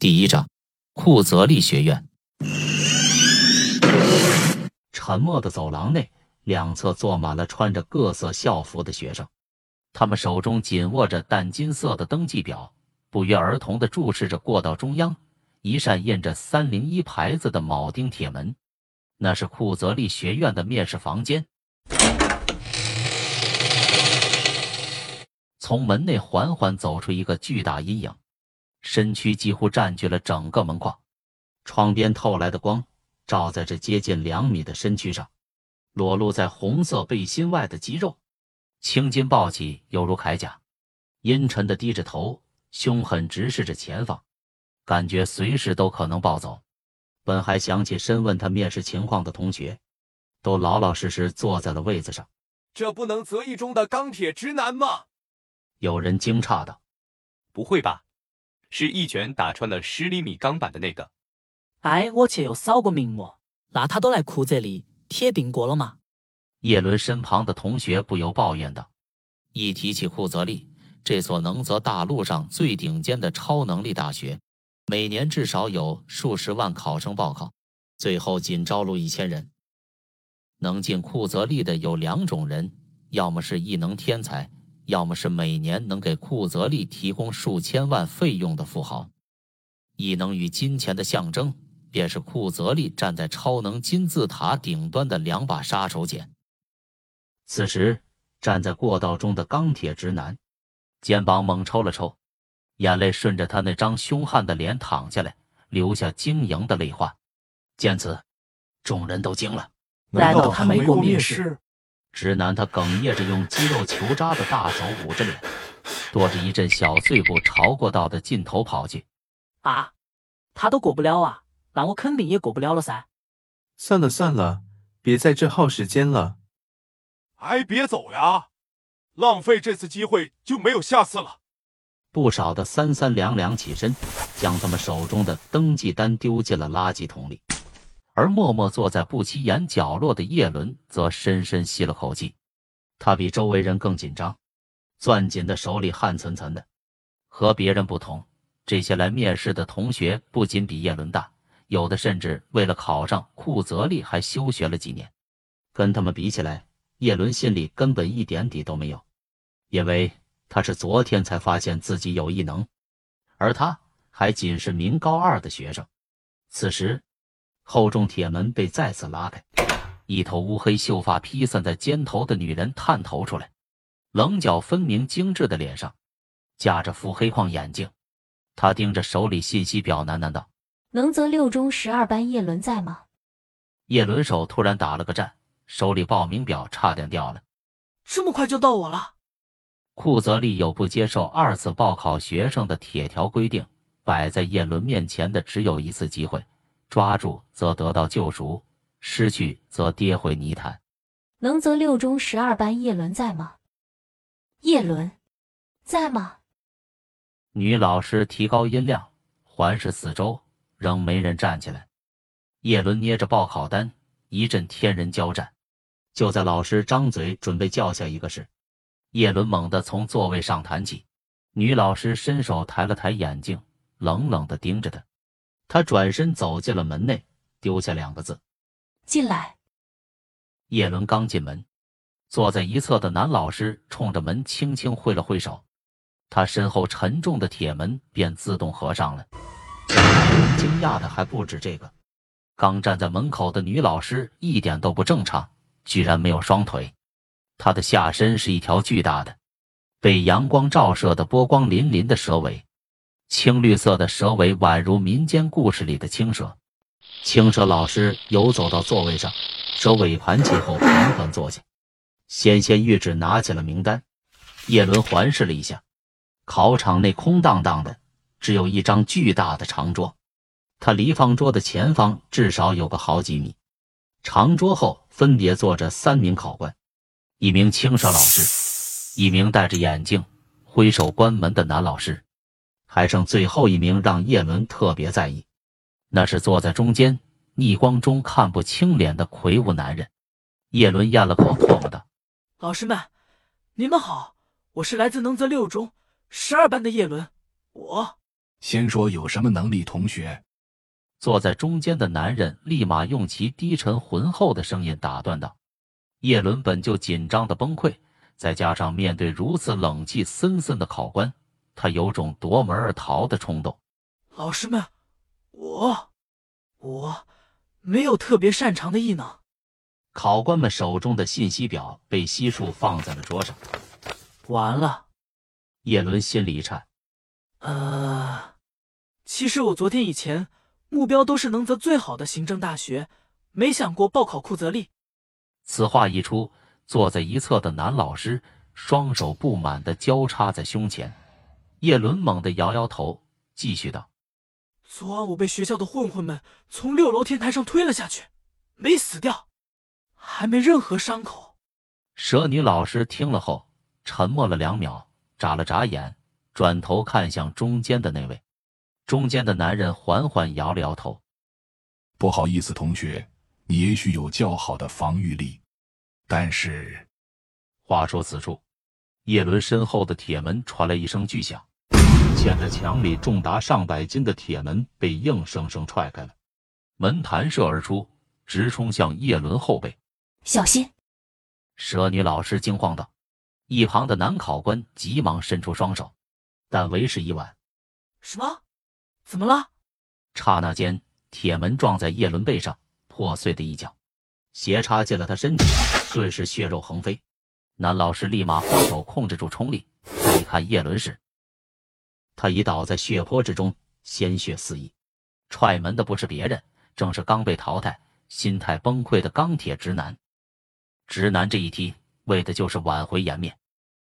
第一章，库泽利学院。沉默的走廊内，两侧坐满了穿着各色校服的学生，他们手中紧握着淡金色的登记表，不约而同的注视着过道中央一扇印着“三零一”牌子的铆钉铁门，那是库泽利学院的面试房间。从门内缓缓走出一个巨大阴影。身躯几乎占据了整个门框，窗边透来的光照在这接近两米的身躯上，裸露在红色背心外的肌肉，青筋暴起，犹如铠甲。阴沉的低着头，凶狠直视着前方，感觉随时都可能暴走。本还想起深问他面试情况的同学，都老老实实坐在了位子上。这不能择一中的钢铁直男吗？有人惊诧道：“不会吧？”是一拳打穿了十厘米钢板的那个。哎，我去，又扫过名目，那他都来库泽里铁定过了吗？叶伦身旁的同学不由抱怨道：“一提起库泽利这所能泽大陆上最顶尖的超能力大学，每年至少有数十万考生报考，最后仅招录一千人。能进库泽利的有两种人，要么是异能天才。”要么是每年能给库泽利提供数千万费用的富豪，异能与金钱的象征，便是库泽利站在超能金字塔顶端的两把杀手锏。此时，站在过道中的钢铁直男，肩膀猛抽了抽，眼泪顺着他那张凶悍的脸淌下来，留下晶莹的泪花。见此，众人都惊了，难道他没过面试？直男他哽咽着，用肌肉球扎的大手捂着脸，跺着一阵小碎步，朝过道的尽头跑去。啊，他都过不了啊，那我肯定也过不了了噻。算了算了，别在这耗时间了。哎，别走呀，浪费这次机会就没有下次了。不少的三三两两起身，将他们手中的登记单丢进了垃圾桶里。而默默坐在不起眼角落的叶伦则深深吸了口气，他比周围人更紧张，攥紧的手里汗涔涔的。和别人不同，这些来面试的同学不仅比叶伦大，有的甚至为了考上库泽利还休学了几年。跟他们比起来，叶伦心里根本一点底都没有，因为他是昨天才发现自己有异能，而他还仅是名高二的学生。此时。厚重铁门被再次拉开，一头乌黑秀发披散在肩头的女人探头出来，棱角分明、精致的脸上架着副黑框眼镜。她盯着手里信息表，喃喃道：“能泽六中十二班叶伦在吗？”叶伦手突然打了个颤，手里报名表差点掉了。这么快就到我了？库泽利有不接受二次报考学生的铁条规定，摆在叶伦面前的只有一次机会。抓住则得到救赎，失去则跌回泥潭。能泽六中十二班叶伦在吗？叶伦，在吗？女老师提高音量，环视四周，仍没人站起来。叶伦捏着报考单，一阵天人交战。就在老师张嘴准备叫下一个时，叶伦猛地从座位上弹起。女老师伸手抬了抬眼睛，冷冷地盯着他。他转身走进了门内，丢下两个字：“进来。”叶伦刚进门，坐在一侧的男老师冲着门轻轻挥了挥手，他身后沉重的铁门便自动合上了。惊讶的还不止这个，刚站在门口的女老师一点都不正常，居然没有双腿，她的下身是一条巨大的、被阳光照射的波光粼粼的蛇尾。青绿色的蛇尾宛如民间故事里的青蛇。青蛇老师游走到座位上，蛇尾盘起后缓缓坐下，纤纤玉指拿起了名单。叶伦环视了一下，考场内空荡荡的，只有一张巨大的长桌。他离方桌的前方至少有个好几米。长桌后分别坐着三名考官，一名青蛇老师，一名戴着眼镜挥手关门的男老师。还剩最后一名，让叶伦特别在意，那是坐在中间、逆光中看不清脸的魁梧男人。叶伦咽了口唾沫道：“老师们，你们好，我是来自能泽六中十二班的叶伦。我……”先说有什么能力，同学。坐在中间的男人立马用其低沉浑厚的声音打断道：“叶伦本就紧张的崩溃，再加上面对如此冷气森森的考官，他有种夺门而逃的冲动。老师们，我我没有特别擅长的异能。”考官们手中的信息表被悉数放在了桌上。完了，叶伦心里一颤。呃，其实我昨天以前目标都是能择最好的行政大学，没想过报考库泽利。此话一出，坐在一侧的男老师双手不满的交叉在胸前。叶伦猛地摇摇头，继续道：“昨晚我被学校的混混们从六楼天台上推了下去，没死掉。”还没任何伤口。蛇女老师听了后沉默了两秒，眨了眨眼，转头看向中间的那位。中间的男人缓缓摇了摇头：“不好意思，同学，你也许有较好的防御力，但是……”话说此处，叶伦身后的铁门传来一声巨响，嵌在墙里重达上百斤的铁门被硬生生踹开了，门弹射而出，直冲向叶伦后背。小心！蛇女老师惊慌道。一旁的男考官急忙伸出双手，但为时已晚。什么？怎么了？刹那间，铁门撞在叶伦背上，破碎的一角，斜插进了他身体，顿时血肉横飞。男老师立马放手控制住冲力，再看叶伦时，他已倒在血泊之中，鲜血四溢。踹门的不是别人，正是刚被淘汰、心态崩溃的钢铁直男。直男这一踢，为的就是挽回颜面。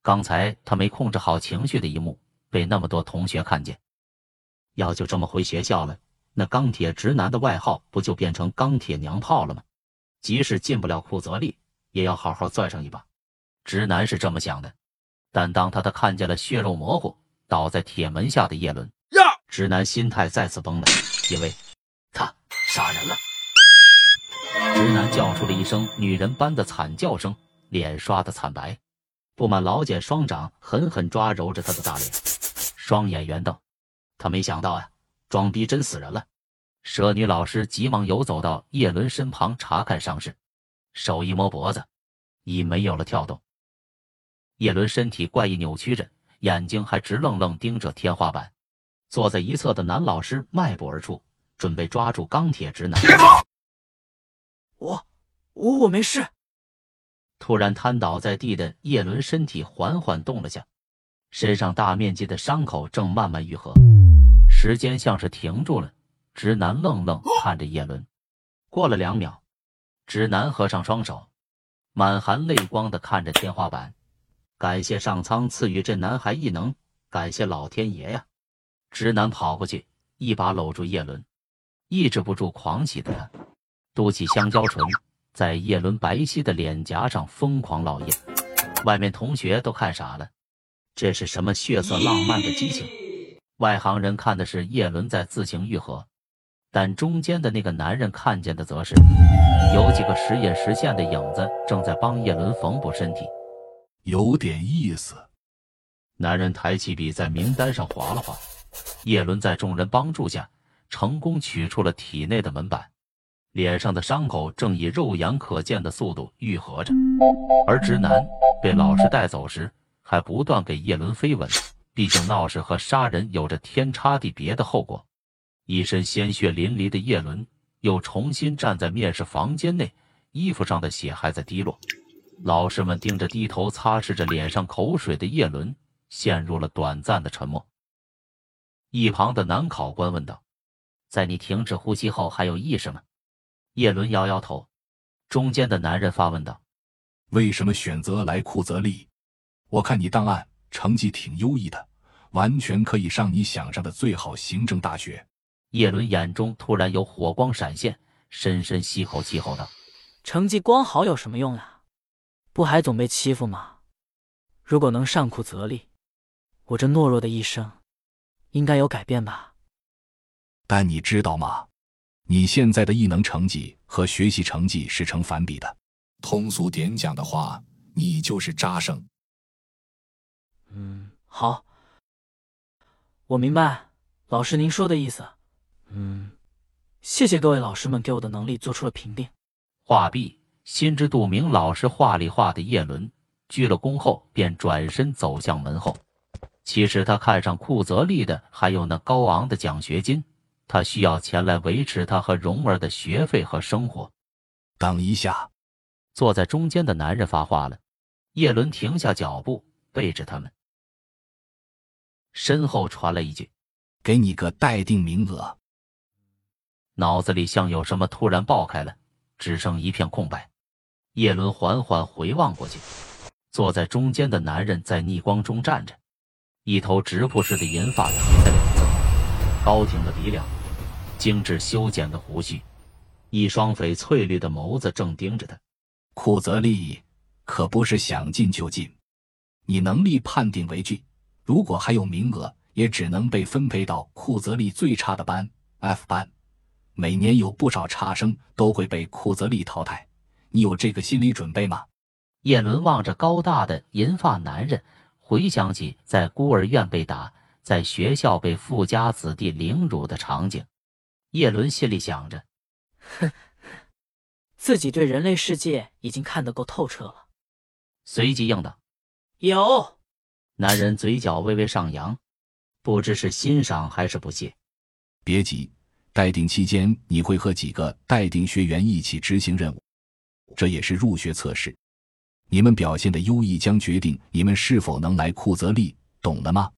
刚才他没控制好情绪的一幕，被那么多同学看见。要就这么回学校了，那钢铁直男的外号不就变成钢铁娘炮了吗？即使进不了库泽利，也要好好攥上一把。直男是这么想的，但当他他看见了血肉模糊倒在铁门下的叶伦，呀直男心态再次崩了，因为他杀人了。直男叫出了一声女人般的惨叫声，脸刷的惨白，布满老茧，双掌狠狠抓揉着他的大脸，双眼圆瞪。他没想到呀，装逼真死人了。蛇女老师急忙游走到叶伦身旁查看伤势，手一摸脖子，已没有了跳动。叶伦身体怪异扭曲着，眼睛还直愣愣盯着天花板。坐在一侧的男老师迈步而出，准备抓住钢铁直男。我我我没事。突然瘫倒在地的叶伦身体缓缓动了下，身上大面积的伤口正慢慢愈合，时间像是停住了。直男愣愣看着叶伦，过了两秒，直男合上双手，满含泪光的看着天花板，感谢上苍赐予这男孩异能，感谢老天爷呀！直男跑过去，一把搂住叶伦，抑制不住狂喜的他。嘟起香蕉唇，在叶伦白皙的脸颊上疯狂烙印。外面同学都看傻了，这是什么血色浪漫的激情？外行人看的是叶伦在自行愈合，但中间的那个男人看见的则是有几个时隐时现的影子正在帮叶伦缝补身体，有点意思。男人抬起笔在名单上划了划，叶伦在众人帮助下成功取出了体内的门板。脸上的伤口正以肉眼可见的速度愈合着，而直男被老师带走时，还不断给叶伦飞吻。毕竟闹事和杀人有着天差地别的后果。一身鲜血淋漓的叶伦又重新站在面试房间内，衣服上的血还在滴落。老师们盯着低头擦拭着脸上口水的叶伦，陷入了短暂的沉默。一旁的男考官问道：“在你停止呼吸后，还有意识吗？”叶伦摇摇头，中间的男人发问道：“为什么选择来库泽利？我看你档案成绩挺优异的，完全可以上你想上的最好行政大学。”叶伦眼中突然有火光闪现，深深吸口气后道：“成绩光好有什么用呀？不还总被欺负吗？如果能上库泽利，我这懦弱的一生应该有改变吧？但你知道吗？”你现在的异能成绩和学习成绩是成反比的，通俗点讲的话，你就是渣生。嗯，好，我明白，老师，您说的意思？嗯，谢谢各位老师们给我的能力做出了评定。画毕，心知肚明老师话里话的叶伦鞠了躬后，便转身走向门后。其实他看上库泽利的还有那高昂的奖学金，他需要钱来维持他和蓉儿的学费和生活。等一下，坐在中间的男人发话了。叶伦停下脚步，背着他们。身后传来一句：“给你个待定名额。”脑子里像有什么突然爆开了，只剩一片空白。叶伦缓缓回望过去，坐在中间的男人在逆光中站着，一头直瀑式的银发披在两侧，高挺的鼻梁，精致修剪的胡须，一双翡翠绿的眸子正盯着他。库泽利可不是想进就进，你能力判定为巨。如果还有名额，也只能被分配到库泽利最差的班 F 班。每年有不少差生都会被库泽利淘汰，你有这个心理准备吗？叶伦望着高大的银发男人，回想起在孤儿院被打，在学校被富家子弟凌辱的场景。叶伦心里想着：“哼，自己对人类世界已经看得够透彻了。”随即应道：“有。”男人嘴角微微上扬，不知是欣赏还是不屑。别急，待定期间你会和几个待定学员一起执行任务，这也是入学测试。你们表现的优异将决定你们是否能来库泽利，懂了吗？